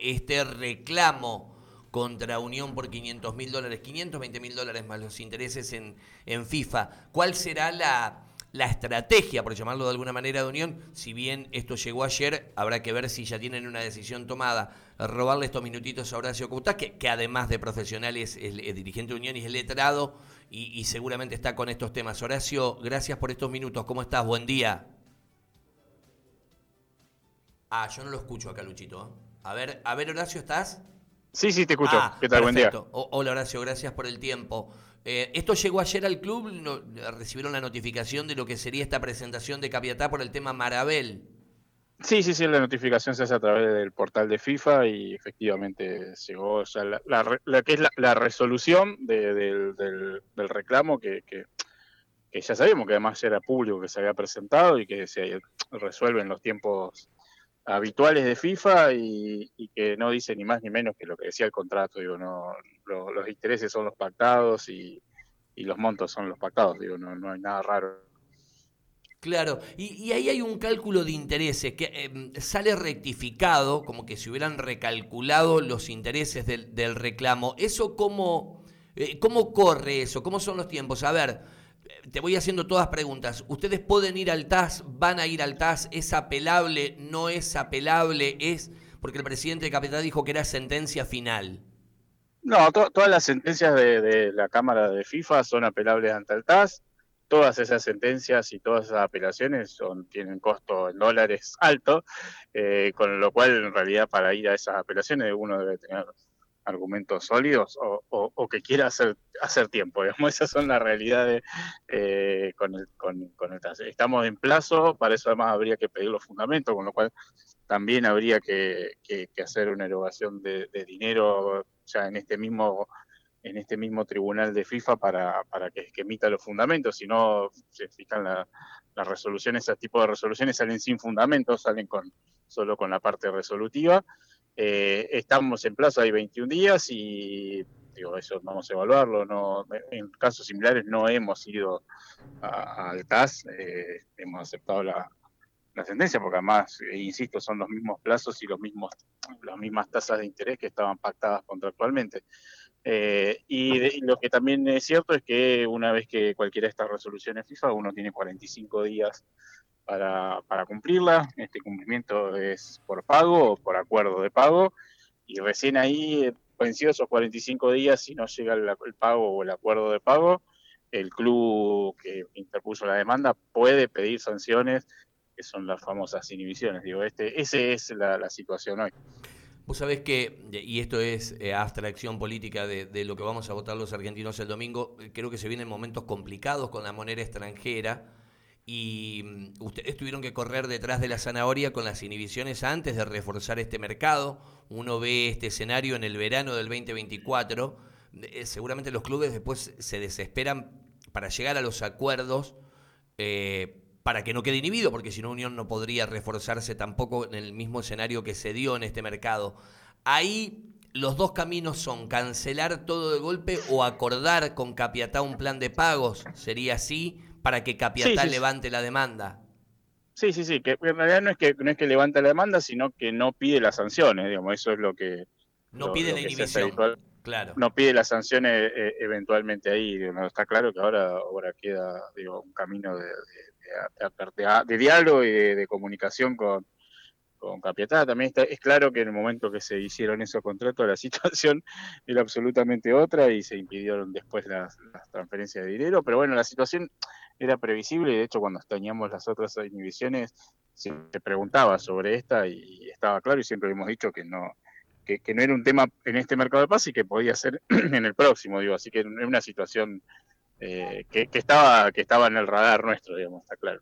este reclamo contra Unión por 500 mil dólares, 520 mil dólares más los intereses en, en FIFA. ¿Cuál será la, la estrategia, por llamarlo de alguna manera, de Unión? Si bien esto llegó ayer, habrá que ver si ya tienen una decisión tomada. Robarle estos minutitos a Horacio Couta, que, que además de profesional es, el dirigente de Unión y es letrado y, y seguramente está con estos temas. Horacio, gracias por estos minutos. ¿Cómo estás? Buen día. Ah, yo no lo escucho acá, Luchito. ¿eh? A ver, a ver, Horacio, ¿estás? Sí, sí, te escucho. Ah, ¿Qué tal? Buen día. hola, Horacio, gracias por el tiempo. Eh, esto llegó ayer al club, recibieron la notificación de lo que sería esta presentación de Capiatá por el tema Marabel. Sí, sí, sí, la notificación se hace a través del portal de FIFA y efectivamente llegó ya la, que es la, resolución del, reclamo que, que, ya sabemos que además era público que se había presentado y que se resuelve en los tiempos habituales de FIFA y, que no dice ni más ni menos que lo que decía el contrato. Digo, no, los intereses son los pactados y, los montos son los pactados. Digo, no, no hay nada raro. Claro, y, ahí hay un cálculo de intereses que em, sale rectificado, como que se hubieran recalculado los intereses del, del reclamo. ¿Eso cómo, eh, cómo corre eso? ¿Cómo son los tiempos? A ver, te voy haciendo todas preguntas. ¿Ustedes pueden ir al TAS? ¿Van a ir al TAS? ¿Es apelable? ¿No es apelable? ¿Es porque el presidente de Capital dijo que era sentencia final? No, todas las sentencias de, la Cámara de FIFA son apelables ante el TAS. Todas esas sentencias y todas esas apelaciones tienen costo en dólares alto, eh, con lo cual en realidad para ir a esas apelaciones uno debe tener argumentos sólidos o, que quiera hacer, hacer tiempo. Digamos. Esas son las realidades eh, con, el, con, Estamos en plazo, para eso además habría que pedir los fundamentos, con lo cual también habría que, hacer una erogación de, dinero ya en este mismo en este mismo tribunal de FIFA para, para que, emita los fundamentos, si no se fijan las resoluciones, ese tipo de resoluciones salen sin fundamentos, salen con solo con la parte resolutiva eh, estamos en plazo, hay 21 días y eso vamos a evaluarlo. No, en casos similares no hemos ido al TAS, eh, hemos aceptado la, sentencia, porque además, eh, insisto, son los mismos plazos y los mismos, las mismas tasas de interés que estaban pactadas contractualmente. y, lo que también es cierto es que una vez que cualquiera de estas resoluciones FIFA, uno tiene 45 días para, para cumplirla. Este cumplimiento es por pago o por acuerdo de pago. Y recién ahí, vencidos esos 45 días, si no llega el, pago o el acuerdo de pago, el club que interpuso la demanda puede pedir sanciones, que son las famosas inhibiciones. Digo, este, esa es la, situación hoy. Vos sabés que, y esto es eh, abstracción política de, de, lo que vamos a votar los argentinos el domingo, creo que se vienen momentos complicados con la moneda extranjera y mm, ustedes tuvieron que correr detrás de la zanahoria con las inhibiciones antes de reforzar este mercado. Uno ve este escenario en el verano del 2024. Eh, seguramente los clubes después se desesperan para llegar a los acuerdos eh, para que no quede inhibido, porque si no Unión no podría reforzarse tampoco en el mismo escenario que se dio en este mercado. Ahí los dos caminos son cancelar todo de golpe o acordar con Capiatá un plan de pagos. ¿Sería así? Para que Capiatal levante la demanda. Sí, sí, sí, que en realidad no es que no es que levante la demanda, sino que no pide las sanciones, digamos, eso es lo que no pide la inhibición. Claro. No pide las sanciones eh, eventualmente ahí, está claro que ahora, ahora queda digo, un camino de, de, diálogo y de, comunicación con, con Capiatá. También está, es claro que en el momento que se hicieron esos contratos la situación era absolutamente otra y se impidieron después las, las transferencias de dinero, pero bueno, la situación era previsible y de hecho cuando teníamos las otras inhibiciones se, preguntaba sobre esta y estaba claro y siempre hemos dicho que no que, no era un tema en este mercado de paz y que podía ser en el próximo, digo, así que es una situación eh, que, estaba que estaba en el radar nuestro, digamos, está claro.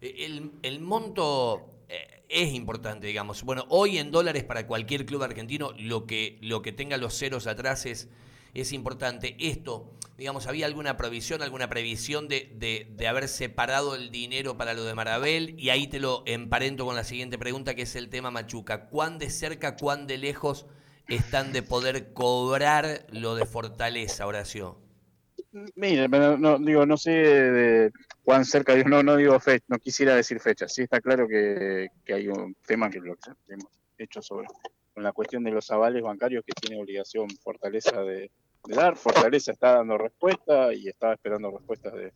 El, el monto eh, es importante, digamos. Bueno, hoy en dólares para cualquier club argentino, lo que, lo que tenga los ceros atrás es es importante. Esto, digamos, ¿había alguna provisión, alguna previsión de, de, haber separado el dinero para lo de Marabel? Y ahí te lo emparento con la siguiente pregunta, que es el tema Machuca. ¿Cuán de cerca, cuán de lejos están de poder cobrar lo de Fortaleza, Horacio? Mire, no, digo, no sé de cuán cerca, no, no digo fecha, no quisiera decir fecha. Sí está claro que, hay un tema que lo hemos hecho sobre con la cuestión de los avales bancarios que tiene obligación Fortaleza de, dar. Fortaleza está dando respuesta y estaba esperando respuestas de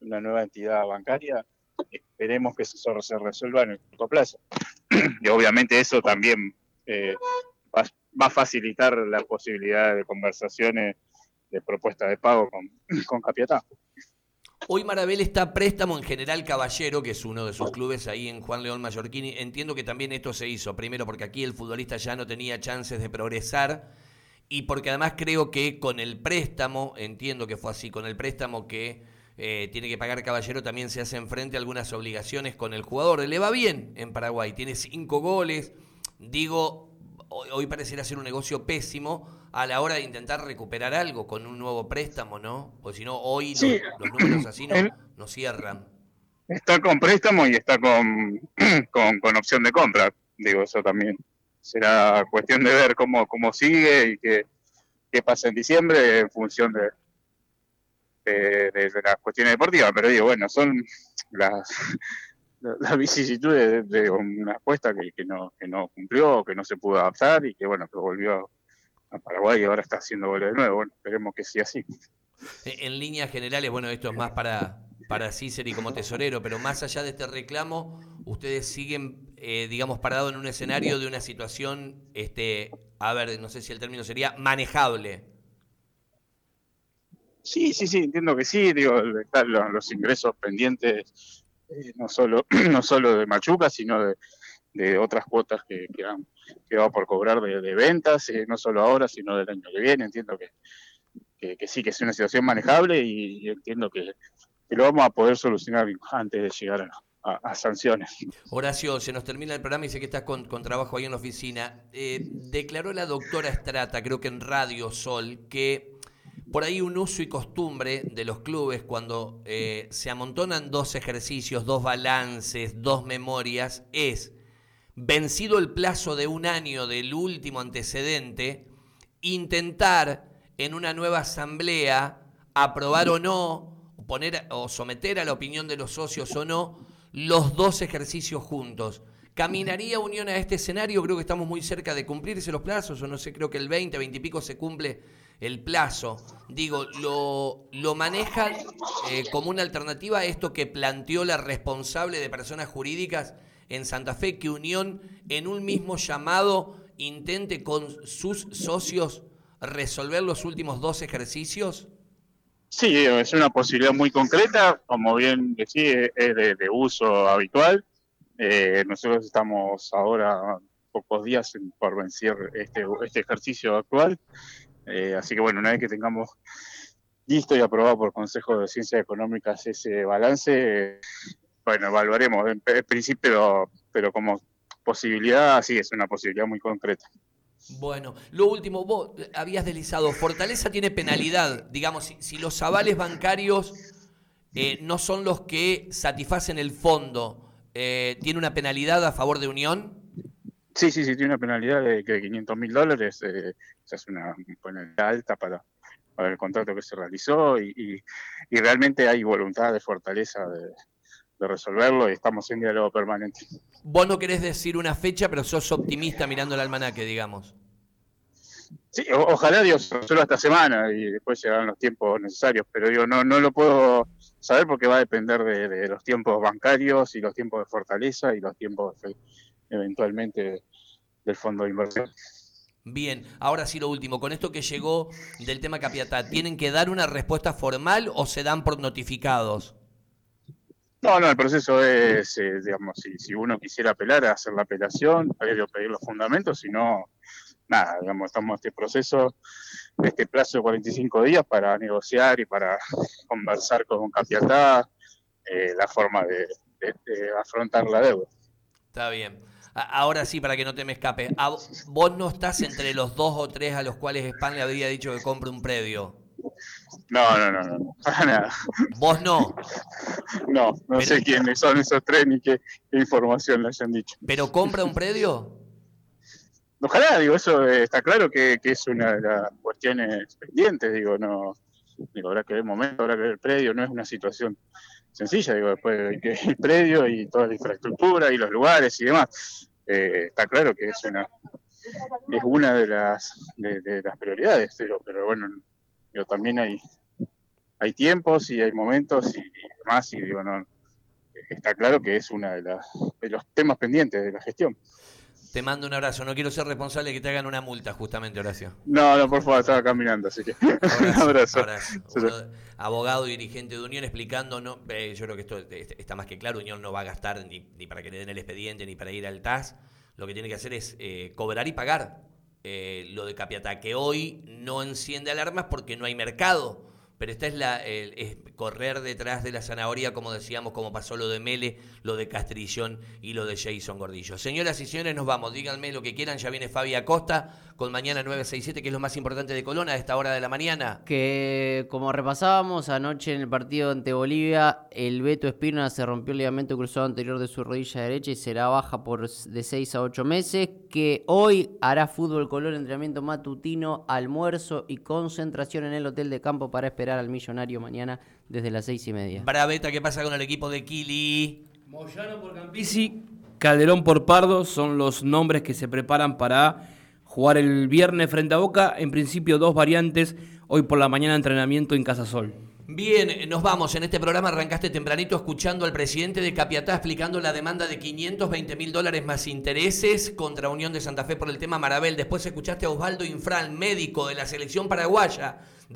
una nueva entidad bancaria. Esperemos que eso se resuelva en el corto plazo. y obviamente eso también eh, va, a facilitar la posibilidad de conversaciones de propuesta de pago con, con Capiatá. Hoy Marabel está préstamo en General Caballero, que es uno de sus clubes ahí en Juan León Mallorquini. Entiendo que también esto se hizo, primero porque aquí el futbolista ya no tenía chances de progresar y porque además creo que con el préstamo, entiendo que fue así, con el préstamo que eh, tiene que pagar Caballero también se hacen frente a algunas obligaciones con el jugador. Le va bien en Paraguay, tiene cinco goles. Digo, hoy, pareciera ser un negocio pésimo a la hora de intentar recuperar algo con un nuevo préstamo, ¿no? Porque si no, hoy los, números así no, cierran. Está con préstamo y está con, con, opción de compra. Digo, eso también será cuestión de ver cómo, cómo sigue y qué, qué pasa en diciembre en función de, de, las cuestiones deportivas. Pero digo, bueno, son las, las vicisitudes de, una apuesta que, que, no, que no cumplió, que no se pudo adaptar y que, bueno, que volvió a Paraguay y ahora está haciendo goles de nuevo. Bueno, esperemos que sea así. En líneas generales, bueno, esto es más para, para Ciceri como tesorero, pero más allá de este reclamo, ustedes siguen, eh, digamos, parados en un escenario de una situación, este, a ver, no sé si el término sería manejable. Sí, sí, sí, entiendo que sí, digo, están los, ingresos pendientes, eh, no, solo, no solo de Machuca, sino de, otras cuotas que, que, va por cobrar de, ventas, eh, no solo ahora, sino del año que viene. Entiendo que, que, sí, que es una situación manejable y, entiendo que, lo vamos a poder solucionar antes de llegar a, sanciones. Horacio, se nos termina el programa y sé que estás con, trabajo ahí en la oficina. Eh, declaró la doctora Estrata, creo que en Radio Sol, que por ahí un uso y costumbre de los clubes cuando eh, se amontonan dos ejercicios, dos balances, dos memorias, es vencido el plazo de un año del último antecedente, intentar en una nueva asamblea aprobar o no, poner o someter a la opinión de los socios o no, los dos ejercicios juntos. ¿Caminaría Unión a este escenario? Creo que estamos muy cerca de cumplirse los plazos, o no sé, creo que el 20, 20 y pico se cumple el plazo. Digo, ¿lo, lo manejan eh, como una alternativa a esto que planteó la responsable de personas jurídicas en Santa Fe que Unión en un mismo llamado intente con sus socios resolver los últimos dos ejercicios? Sí, es una posibilidad muy concreta, como bien decía, es de, uso habitual. Eh, nosotros estamos ahora pocos días por vencer este, este ejercicio actual, eh, así que bueno, una vez que tengamos listo y aprobado por Consejo de Ciencias Económicas ese balance, bueno, evaluaremos en, principio, pero como posibilidad, sí, es una posibilidad muy concreta. Bueno, lo último, vos habías deslizado, Fortaleza tiene penalidad, digamos, si, los avales bancarios eh, no son los que satisfacen el fondo, eh, ¿tiene una penalidad a favor de Unión? Sí, sí, sí, tiene una penalidad de, 500 mil dólares, eh, es una penalidad alta para, el contrato que se realizó y realmente hay voluntad de Fortaleza de, de resolverlo y estamos en diálogo permanente. Vos no querés decir una fecha, pero sos optimista mirando el almanaque, digamos. Sí, ojalá Dios solo esta semana y después llegarán los tiempos necesarios, pero digo, no, no lo puedo saber porque va a depender de, los tiempos bancarios y los tiempos de fortaleza y los tiempos eventualmente del fondo de inversión. Bien, ahora sí lo último, con esto que llegó del tema Capiatá, ¿tienen que dar una respuesta formal o se dan por notificados? No, no, el proceso es, eh, digamos, si, uno quisiera apelar, a hacer la apelación, que pedir los fundamentos, si no, nada, digamos, estamos en este proceso, este plazo de 45 días para negociar y para conversar con Capiatá eh, la forma de, afrontar la deuda. Está bien. Ahora sí, para que no te me escape, vos no estás entre los dos o tres a los cuales Span le habría dicho que compre un predio. No, no, no, no, para nada. ¿Vos no? No, no sé quiénes son esos tres ni qué, información les han dicho. ¿Pero compra un predio? Ojalá, digo, eso está claro que, es una de las cuestiones pendientes, digo, no, digo, habrá que ver el momento, habrá que ver el predio, no es una situación sencilla, digo, después hay que el predio y toda la infraestructura y los lugares y demás. Eh, está claro que es una es una de las, de, las prioridades, pero, pero bueno, yo también hay, hay tiempos y hay momentos y, más, y digo, no, está claro que es uno de, de los temas pendientes de la gestión. Te mando un abrazo. No quiero ser responsable de que te hagan una multa, justamente, Horacio. No, no, por favor, estaba caminando, así que. un abrazo. abogado y dirigente de Unión explicando, no, eh, yo creo que esto está más que claro. Unión no va a gastar ni, para que le den el expediente ni para ir al TAS. Lo que tiene que hacer es eh, cobrar y pagar. Eh, lo de Capiatá, que hoy no enciende alarmas porque no hay mercado pero esta es la correr detrás de la zanahoria, como decíamos, como pasó lo de Mele, lo de Castrillón y lo de Jason Gordillo. Señoras y señores, nos vamos. Díganme lo que quieran. Ya viene Fabi Acosta con mañana 967, que es lo más importante de Colón a esta hora de la mañana. Que como repasábamos anoche en el partido ante Bolivia, el Beto Espina se rompió el ligamento cruzado anterior de su rodilla derecha y será baja por de 6 a 8 meses. Que hoy hará fútbol Colón, entrenamiento matutino, almuerzo y concentración en el hotel de campo para esperar al millonario mañana desde las seis y media. Braveta, ¿qué pasa con el equipo de Kili? Moyano por Campisi, Calderón por Pardo son los nombres que se preparan para jugar el viernes frente a Boca. En principio dos variantes, hoy por la mañana entrenamiento en Casa Sol. Bien, nos vamos. En este programa arrancaste tempranito escuchando al presidente de Capiatá explicando la demanda de 520 mil dólares más intereses contra Unión de Santa Fe por el tema Marabel. Después escuchaste a Osvaldo Infral, médico de la selección paraguaya